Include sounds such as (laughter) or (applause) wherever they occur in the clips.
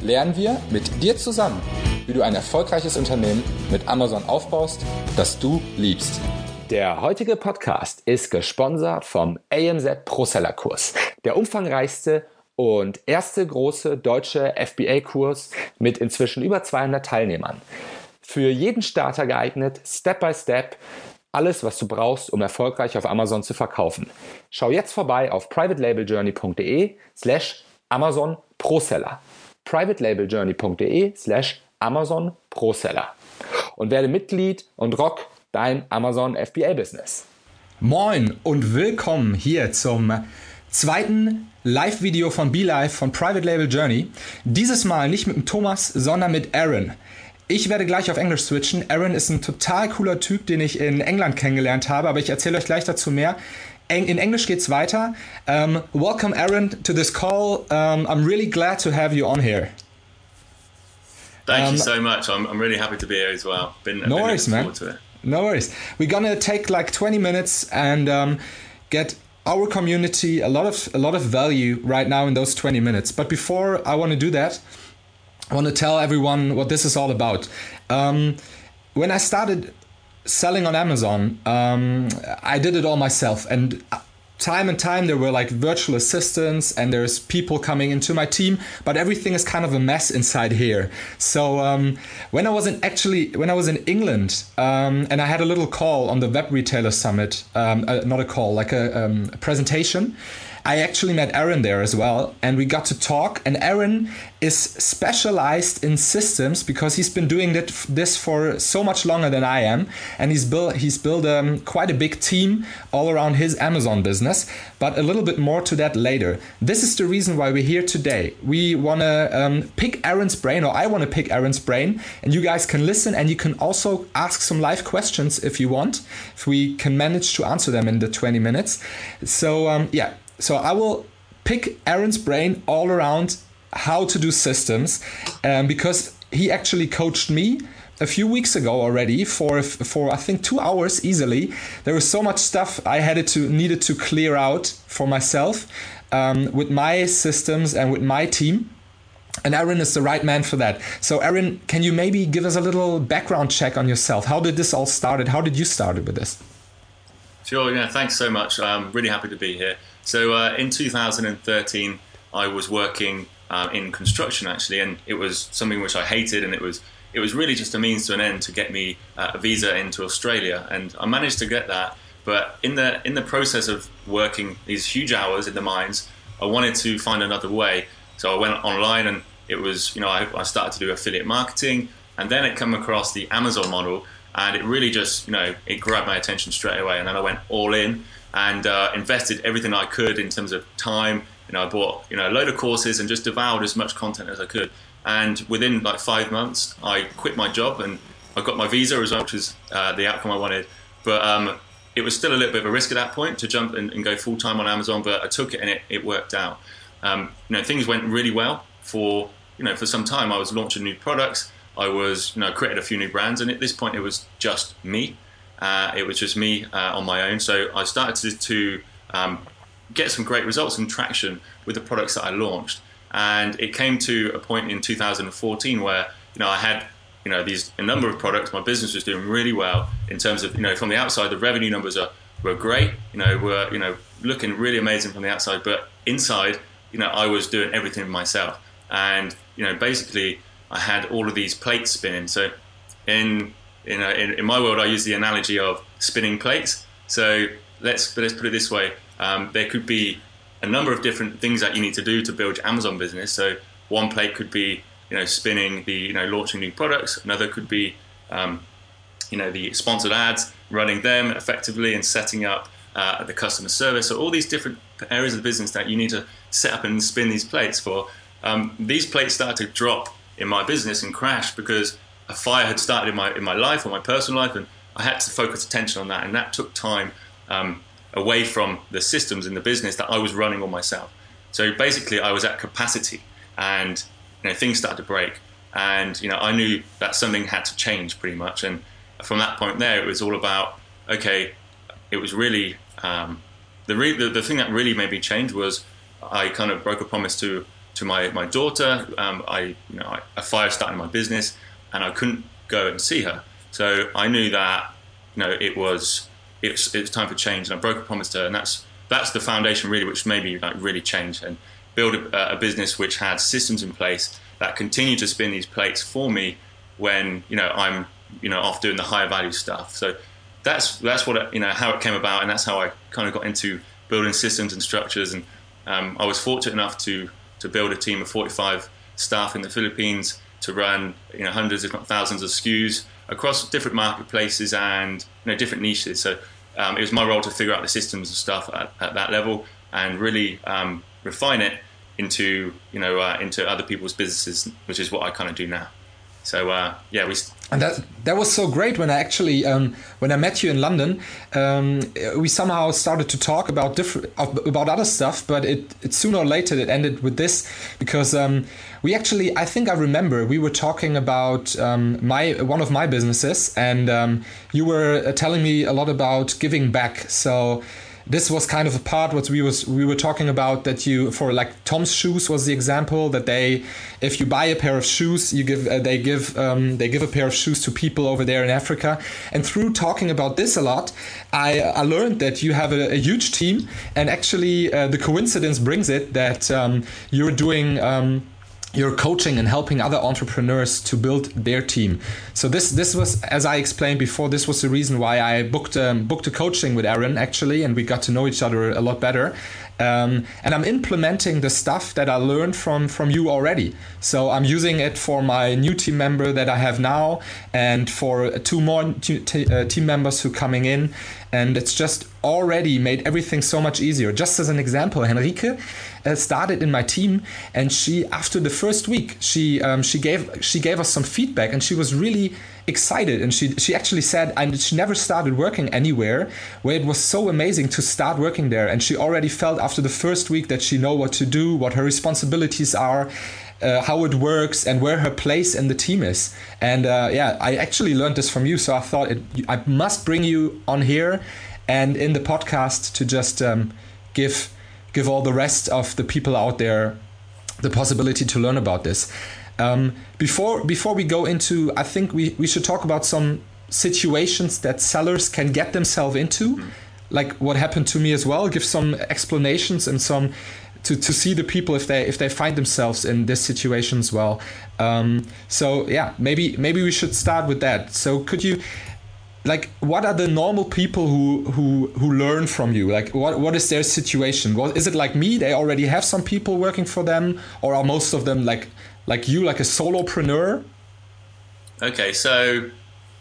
lernen wir mit dir zusammen, wie du ein erfolgreiches Unternehmen mit Amazon aufbaust, das du liebst. Der heutige Podcast ist gesponsert vom AMZ Proseller Kurs, der umfangreichste und erste große deutsche FBA-Kurs mit inzwischen über 200 Teilnehmern. Für jeden Starter geeignet, Step by Step alles, was du brauchst, um erfolgreich auf Amazon zu verkaufen. Schau jetzt vorbei auf privatelabeljourney.de slash Amazon Proseller. privatelabeljourney.de slash Amazon Proseller. Und werde Mitglied und rock dein Amazon FBA Business. Moin und willkommen hier zum zweiten Live-Video von BeLive von Private Label Journey. Dieses Mal nicht mit dem Thomas, sondern mit Aaron. Ich werde gleich auf Englisch switchen. Aaron ist ein total cooler Typ, den ich in England kennengelernt habe, aber ich erzähle euch gleich dazu mehr. In Englisch geht's weiter. Um, welcome, Aaron, to this call. Um, I'm really glad to have you on here. Thank um, you so much. I'm, I'm really happy to be here as well. Been, no been worries, man. No worries. We're gonna take like 20 minutes and um, get our community a lot of a lot of value right now in those 20 minutes. But before I want to do that. I want to tell everyone what this is all about. Um, when I started selling on Amazon, um, I did it all myself. And time and time there were like virtual assistants and there's people coming into my team but everything is kind of a mess inside here so um, when i was in actually when i was in england um, and i had a little call on the web retailer summit um, uh, not a call like a, um, a presentation I actually met Aaron there as well, and we got to talk. And Aaron is specialized in systems because he's been doing that, this for so much longer than I am, and he's built he's built um, quite a big team all around his Amazon business. But a little bit more to that later. This is the reason why we're here today. We want to um, pick Aaron's brain, or I want to pick Aaron's brain, and you guys can listen, and you can also ask some live questions if you want, if we can manage to answer them in the 20 minutes. So um, yeah so I will pick Aaron's brain all around how to do systems um, because he actually coached me a few weeks ago already for for I think two hours easily. There was so much stuff I had to needed to clear out for myself um, with my systems and with my team. And Aaron is the right man for that. So, Aaron, can you maybe give us a little background check on yourself? How did this all started? How did you started with this? Sure. Yeah. Thanks so much. I'm really happy to be here. So uh, in 2013, I was working uh, in construction actually, and it was something which I hated, and it was it was really just a means to an end to get me uh, a visa into Australia, and I managed to get that. But in the in the process of working these huge hours in the mines, I wanted to find another way. So I went online, and it was you know I, I started to do affiliate marketing, and then it came across the Amazon model, and it really just you know it grabbed my attention straight away, and then I went all in and uh, invested everything I could in terms of time. You know, I bought you know a load of courses and just devoured as much content as I could. And within like five months, I quit my job and I got my visa as well, which was uh, the outcome I wanted. But um, it was still a little bit of a risk at that point to jump and, and go full time on Amazon. But I took it and it, it worked out. Um, you know, things went really well for you know for some time. I was launching new products. I was you know created a few new brands, and at this point, it was just me. Uh, it was just me uh, on my own. So I started to, um, get some great results and traction with the products that I launched. And it came to a point in 2014 where you know I had you know these a number of products. My business was doing really well in terms of you know from the outside the revenue numbers are were great. You know were you know looking really amazing from the outside, but inside you know I was doing everything myself. And you know basically I had all of these plates spinning. So in in, a, in, in, my world, I use the analogy of spinning plates. So let's let's put it this way: um, there could be a number of different things that you need to do to build your Amazon business. So one plate could be you know spinning the you know launching new products. Another could be um, you know the sponsored ads, running them effectively, and setting up uh, the customer service. So all these different areas of the business that you need to set up and spin these plates for. Um, these plates start to drop in my business and crash because a fire had started in my in my life or my personal life, and I had to focus attention on that, and that took time um, away from the systems in the business that I was running on myself. So basically, I was at capacity, and you know things started to break, and you know I knew that something had to change pretty much, and from that point there, it was all about okay. It was really um, the, re- the, the thing that really made me change was I kind of broke a promise to to my my daughter. Um, I you know I, a fire started in my business, and I couldn't go and see her. So I knew that you know it was it's it's time for change, and I broke a promise to her, and that's that's the foundation really, which made me like really change and build a, a business which had systems in place that continue to spin these plates for me when you know I'm you know off doing the higher value stuff. So that's that's what you know how it came about, and that's how I kind of got into building systems and structures. And um, I was fortunate enough to to build a team of 45 staff in the Philippines to run you know hundreds, if not thousands, of SKUs across different marketplaces and you know different niches. So um, it was my role to figure out the systems and stuff at, at that level and really um, refine it into you know uh, into other people's businesses, which is what I kind of do now. So uh, yeah, we. And that that was so great when I actually um, when I met you in London, um, we somehow started to talk about different about other stuff, but it, it sooner or later it ended with this because um, we actually I think I remember we were talking about um, my one of my businesses and um, you were telling me a lot about giving back. So this was kind of a part what we was we were talking about that you for like TOMS shoes was the example that they if you buy a pair of shoes you give uh, they give um, they give a pair of shoes to people over there in Africa. And through talking about this a lot I, I learned that you have a, a huge team. And actually uh, the coincidence brings it that um, you're doing um, you're coaching and helping other entrepreneurs to build their team. So this this was, as I explained before, this was the reason why I booked um, booked a coaching with Aaron actually, and we got to know each other a lot better. Um, and I'm implementing the stuff that I learned from from you already. So I'm using it for my new team member that I have now, and for two more t- t- uh, team members who are coming in, and it's just already made everything so much easier. Just as an example, Henrike uh, started in my team, and she after the first week she um, she gave she gave us some feedback, and she was really excited and she she actually said and she never started working anywhere where it was so amazing to start working there and she already felt after the first week that she know what to do what her responsibilities are uh, how it works and where her place in the team is. And uh, yeah, I actually learned this from you, so I thought it, I must bring you on here and in the podcast to just um, give give all the rest of the people out there the possibility to learn about this. Um, before before we go into, I think we, we should talk about some situations that sellers can get themselves into, mm. like what happened to me as well. Give some explanations and some to, to see the people if they if they find themselves in this situation as well. Um, so yeah, maybe maybe we should start with that. So could you like what are the normal people who who who learn from you like what what is their situation what is it like me they already have some people working for them or are most of them like like you like a solopreneur? Okay so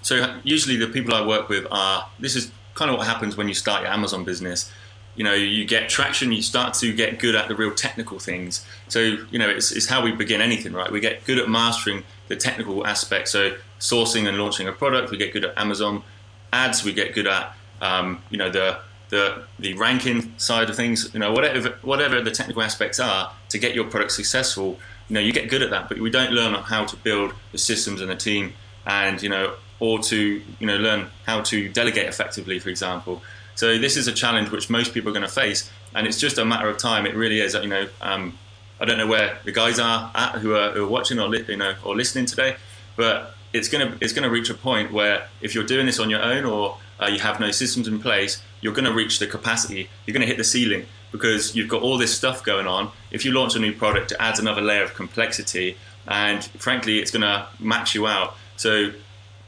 so usually the people i work with are this is kind of what happens when you start your amazon business. You know you get traction you start to get good at the real technical things. So you know it's, it's how we begin anything right? We get good at mastering the technical aspects. So sourcing and launching a product we get good at amazon. Ads we get good at um, you know the the the ranking side of things you know whatever whatever the technical aspects are to get your product successful you know you get good at that but we don't learn how to build the systems and the team and you know or to you know learn how to delegate effectively for example so this is a challenge which most people are going to face, and it's just a matter of time. It really is. You know, um, I don't know where the guys are at who are, who are watching or li- you know or listening today, but it's gonna it's gonna reach a point where if you're doing this on your own or uh, you have no systems in place, you're going to reach the capacity. You're going to hit the ceiling because you've got all this stuff going on. If you launch a new product, it adds another layer of complexity, and frankly, it's going to max you out. So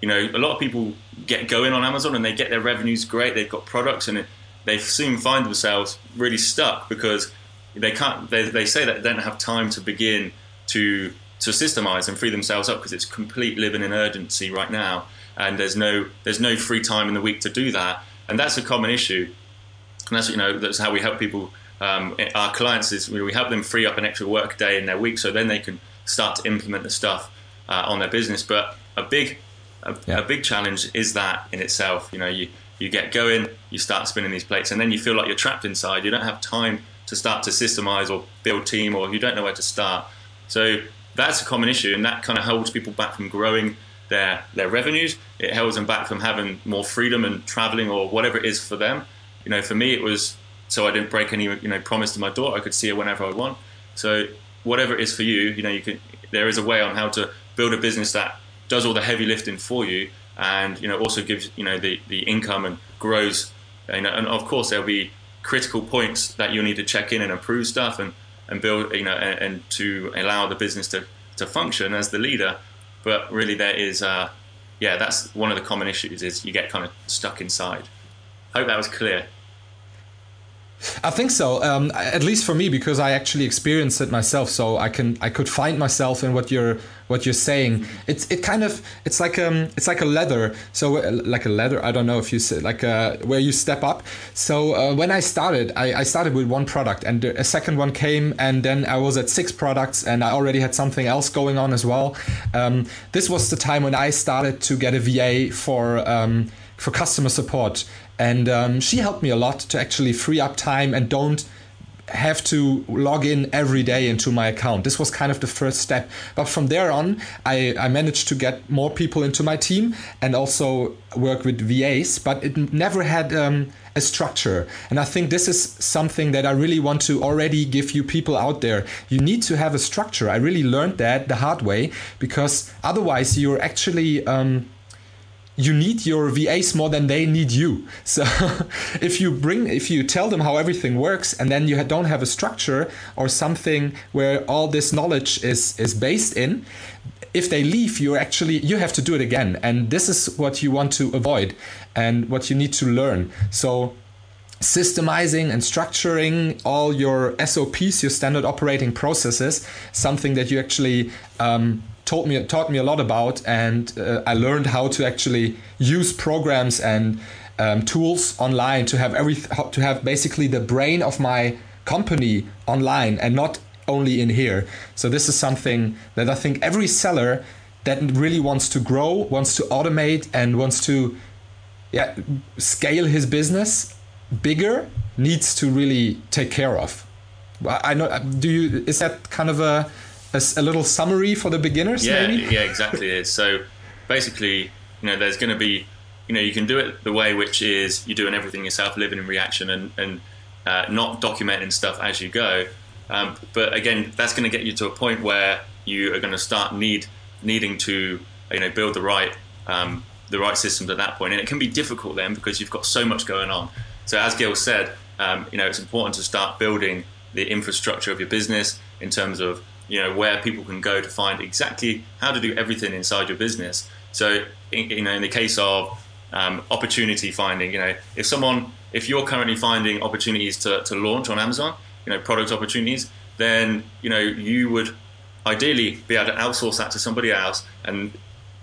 you know, a lot of people get going on Amazon and they get their revenues great. They've got products and they soon find themselves really stuck because they can't. They, they say that they don't have time to begin to to systemize and free themselves up because it's complete living in urgency right now, and there's no there's no free time in the week to do that, and that's a common issue. And that's you know that's how we help people. Um, our clients is we help them free up an extra work day in their week so then they can start to implement the stuff uh, on their business. But a big a, yeah. a, big challenge is that in itself. You know, you you get going, you start spinning these plates, and then you feel like you're trapped inside. You don't have time to start to systemize or build team, or you don't know where to start. So that's a common issue, and that kind of holds people back from growing their their revenues. It holds them back from having more freedom and traveling or whatever it is for them. You know, for me, it was so I didn't break any you know promise to my daughter. I could see her whenever I want. So whatever it is for you, you know, you can. There is a way on how to build a business that does all the heavy lifting for you, and you know also gives you know the the income and grows. You know, and of course there'll be critical points that you'll need to check in and improve stuff and and build you know and, and to allow the business to to function as the leader but really, there is, uh, yeah, that's one of the common issues is you get kind of stuck inside. I hope that was clear. I think so. Um, at least for me, because I actually experienced it myself, so I can I could find myself in what you're what you're saying. It's it kind of it's like um it's like a ladder. So uh, like a ladder. I don't know if you say like uh, where you step up. So uh, when I started, I, I started with one product, and a second one came, and then I was at six products, and I already had something else going on as well. Um, this was the time when I started to get a VA for. Um, for customer support, and um, she helped me a lot to actually free up time and don't have to log in every day into my account. This was kind of the first step. But from there on, I, I managed to get more people into my team and also work with VAs, but it never had um, a structure. And I think this is something that I really want to already give you people out there. You need to have a structure. I really learned that the hard way because otherwise you're actually. Um, you need your VAs more than they need you. (laughs) So if you bring, if you tell them how everything works, and then you don't have a structure or something where all this knowledge is is based in, if they leave, you actually you have to do it again, and this is what you want to avoid and what you need to learn. So systemizing and structuring all your SOPs, your standard operating processes, something that you actually um, taught me taught me a lot about, and uh, I learned how to actually use programs and um, tools online to have every to have basically the brain of my company online and not only in here. So this is something that I think every seller that really wants to grow, wants to automate, and wants to yeah scale his business bigger needs to really take care of. I know. Do you? Is that kind of a a, a little summary for the beginners? Yeah, maybe? yeah, exactly. (laughs) So basically, you know, there's going to be, you know, you can do it the way which is you're doing everything yourself, living in reaction, and and uh, not documenting stuff as you go. Um, but again, that's going to get you to a point where you are going to start need needing to, you know, build the right um, the right systems at that point, and it can be difficult then because you've got so much going on. So as Gil said, um, you know, it's important to start building the infrastructure of your business in terms of you know where people can go to find exactly how to do everything inside your business. So in, you know in the case of um, opportunity finding, you know if someone if you're currently finding opportunities to, to launch on Amazon, you know product opportunities, then you know you would ideally be able to outsource that to somebody else, and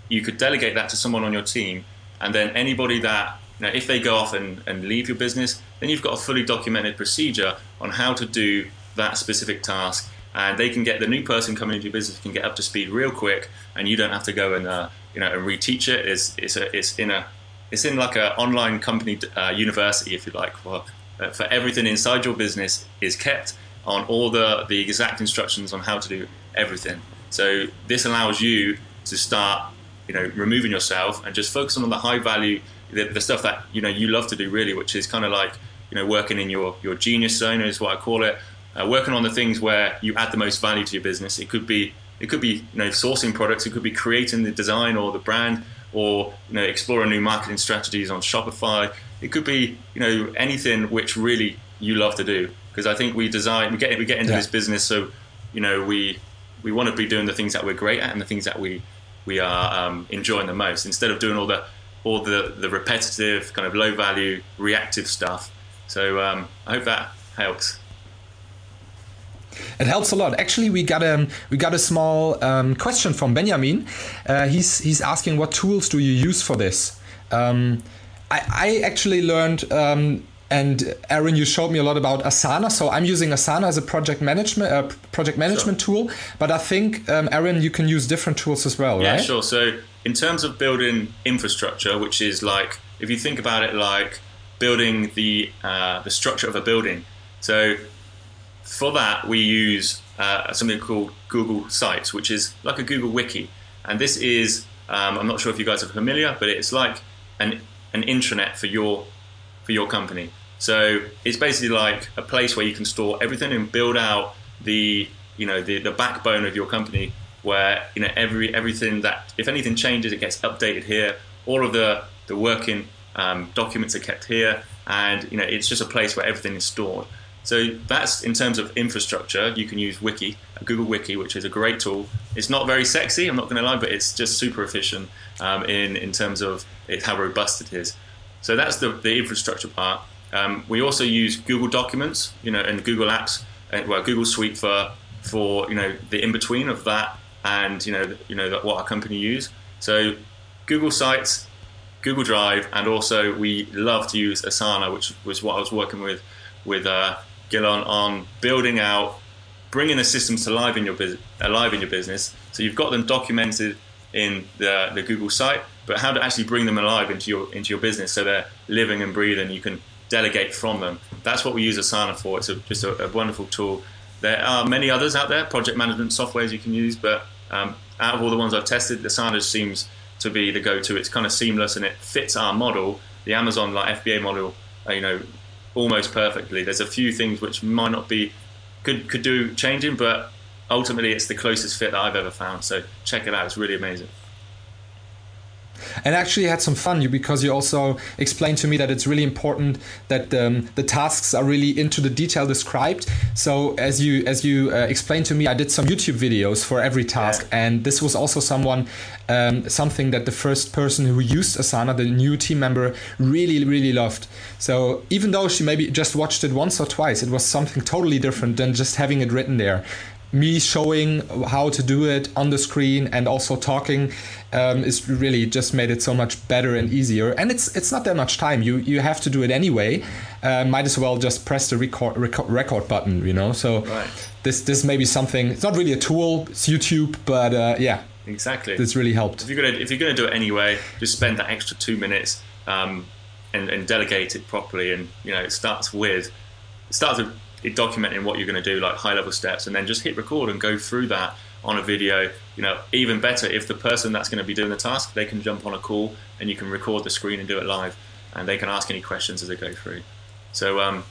you could delegate that to someone on your team, and then anybody that you know, if they go off and, and leave your business, then you've got a fully documented procedure on how to do that specific task and they can get the new person coming into your business can get up to speed real quick, and you don't have to go and uh, you know and reteach it. It's it's a, it's in a it's in like an online company uh, university, if you like, for uh, for everything inside your business is kept on all the the exact instructions on how to do everything. So this allows you to start you know removing yourself and just focusing on the high value the, the stuff that you know you love to do really, which is kind of like you know working in your your genius zone is what I call it uh, working on the things where you add the most value to your business. It could be it could be you know sourcing products. It could be creating the design or the brand, or you know exploring new marketing strategies on Shopify. It could be you know anything which really you love to do. Because I think we design we get we get into yeah. this business so you know we we want to be doing the things that we're great at and the things that we we are um, enjoying the most instead of doing all the all the the repetitive kind of low value reactive stuff. So um, I hope that helps. It helps a lot. Actually, we got a we got a small um, question from Benjamin. Uh, he's he's asking what tools do you use for this. Um, I, I actually learned um, and Aaron, you showed me a lot about Asana. So I'm using Asana as a project management uh, project management sure. tool. But I think um, Aaron, you can use different tools as well, yeah, right? Yeah, sure. So in terms of building infrastructure, which is like if you think about it like building the uh, the structure of a building. So for that, we use uh, something called Google Sites, which is like a Google Wiki, and this is um, I'm not sure if you guys are familiar, but it's like an an intranet for your for your company. So it's basically like a place where you can store everything and build out the you know the, the backbone of your company where you know every everything that if anything changes it gets updated here. All of the the working um, documents are kept here. And you know it's just a place where everything is stored so that's in terms of infrastructure you can use wiki google wiki which is a great tool. It's not very sexy i'm not going to lie but it's just super efficient um, in in terms of it, how robust it is. So that's the, the infrastructure part. Um, we also use Google Documents, you know, and Google Apps, and well, Google Suite for for you know the in between of that and you know you know what our company use. So Google Sites, Google Drive, and also we love to use Asana, which was what I was working with with uh, Gilon on building out, bringing the systems to life in your business, alive in your business. So you've got them documented in the, the Google site, but how to actually bring them alive into your into your business so they're living and breathing. You can delegate from them. That's what we use Asana for. It's a, just a, a, wonderful tool. There are many others out there, project management softwares you can use, but um, out of all the ones I've tested, Asana seems to be the go-to. It's kind of seamless and it fits our model, the Amazon like FBA model, uh, you know, almost perfectly. There's a few things which might not be could could do changing, but ultimately it's the closest fit that I've ever found. So check it out; it's really amazing and actually had some fun you because you also explained to me that it's really important that um, the tasks are really into the detail described. So as you as you uh, explained to me i did some youtube videos for every task yeah. and this was also someone um, something that the first person who used asana the new team member really really loved. So even though she maybe just watched it once or twice it was something totally different than just having it written there me showing how to do it on the screen and also talking um, is really just made it so much better and easier. And it's it's not that much time. You you have to do it anyway. Uh, might as well just press the record record, record button. You know. So right. this this may be something. It's not really a tool. It's YouTube, but uh, yeah. Exactly. This really helped. If you're gonna if you're gonna do it anyway, just spend that extra two minutes um, and, and delegate it properly. And you know, it starts with it starts with documenting what you're going to do, like high level steps, and then just hit record and go through that on a video. You know, even better if the person that's going to be doing the task, they can jump on a call and you can record the screen and do it live, and they can ask any questions as they go through. So, um,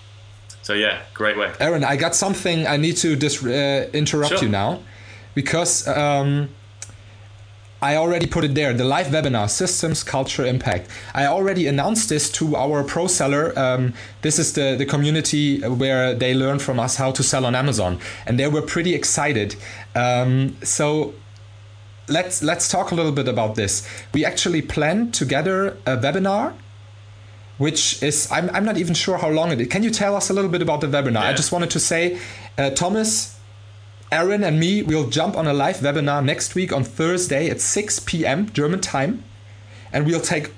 so yeah, great way. Aaron, I got something I need to just uh, interrupt sure. you now, because. Um, I already put it there the live webinar systems culture impact. I already announced this to our pro seller. Um, this is the, the community where they learn from us how to sell on Amazon, and they were pretty excited. Um, so let's let's talk a little bit about this. We actually planned together a webinar which is I'm, I'm not even sure how long it is. Can you tell us a little bit about the webinar? Yeah. I just wanted to say, uh, Thomas Aaron and me will jump on a live webinar next week on Thursday at 6 p.m. German time. And we'll take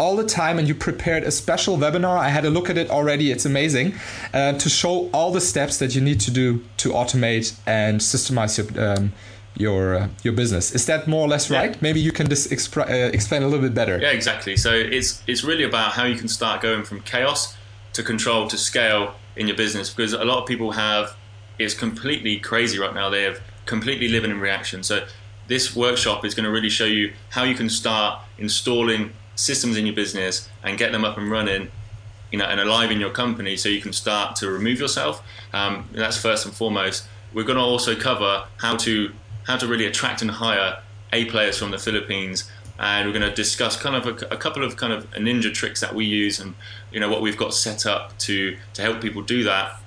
all the time and you prepared a special webinar. I had a look at it already. It's amazing uh, to show all the steps that you need to do to automate and systemize your um, your uh, your business. Is that more or less right? Yeah. Maybe you can just uh, explain a little bit better. Yeah, exactly. So it's it's really about how you can start going from chaos to control to scale in your business because a lot of people have is completely crazy right now. They have completely living in reaction. So this workshop is going to really show you how you can start installing systems in your business and get them up and running you know and alive in your company so you can start to remove yourself um, that's first and foremost we're going to also cover how to how to really attract and hire a players from the philippines and we're going to discuss kind of a, a, couple of kind of ninja tricks that we use and you know what we've got set up to to help people do that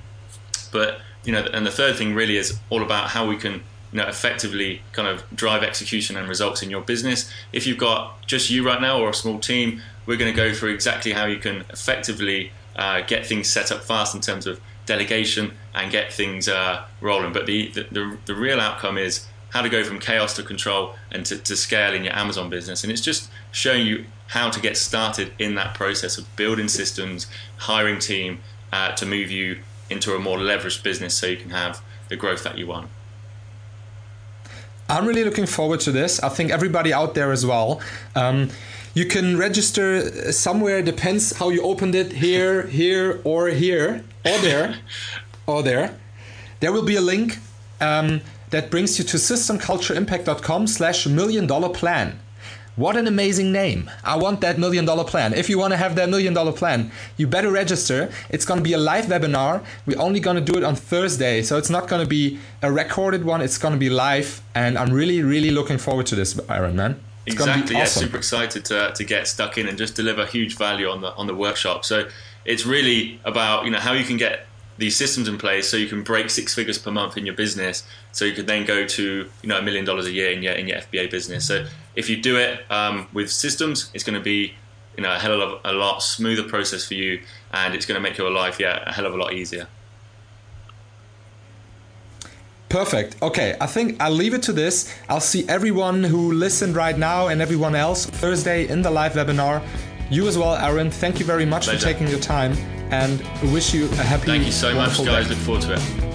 but you know, and the third thing really is all about how we can you know effectively kind of drive execution and results in your business. If you've got just you right now or a small team, we're going to go through exactly how you can effectively uh, get things set up fast in terms of delegation and get things uh, rolling. But the, the, the the real outcome is how to go from chaos to control and to, to scale in your Amazon business. And it's just showing you how to get started in that process of building systems, hiring team uh, to move you into a more leveraged business so you can have the growth that you want. I'm really looking forward to this. I think everybody out there as well. Um, you can register somewhere, depends how you opened it here, (laughs) here, or here, or there, (laughs) or there. There will be a link um, that brings you to systemcultureimpact.com slash million dollar plan. What an amazing name. I want that million dollar plan. If you want to have that million dollar plan, you better register. It's going to be a live webinar. We're only going to do it on Thursday. So it's not going to be a recorded one. It's going to be live. And I'm really, really looking forward to this, Aaron man. It's exactly. Awesome. Yeah, super excited to, to get stuck in and just deliver huge value on the on the workshop. So it's really about you know how you can get these systems in place so you can break six figures per month in your business so you could then go to you know a million dollars a year in your in your FBA business so if you do it um, with systems it's going to be you know a hell of a lot smoother process for you and it's going to make your life yeah a hell of a lot easier Perfect. Okay, I think I'll leave it to this. I'll see everyone who listened right now and everyone else Thursday in the live webinar. You as well, Aaron. Thank you very much Pleasure. for taking your time and wish you a happy. Thank you so much, guys. Day. Look forward to it.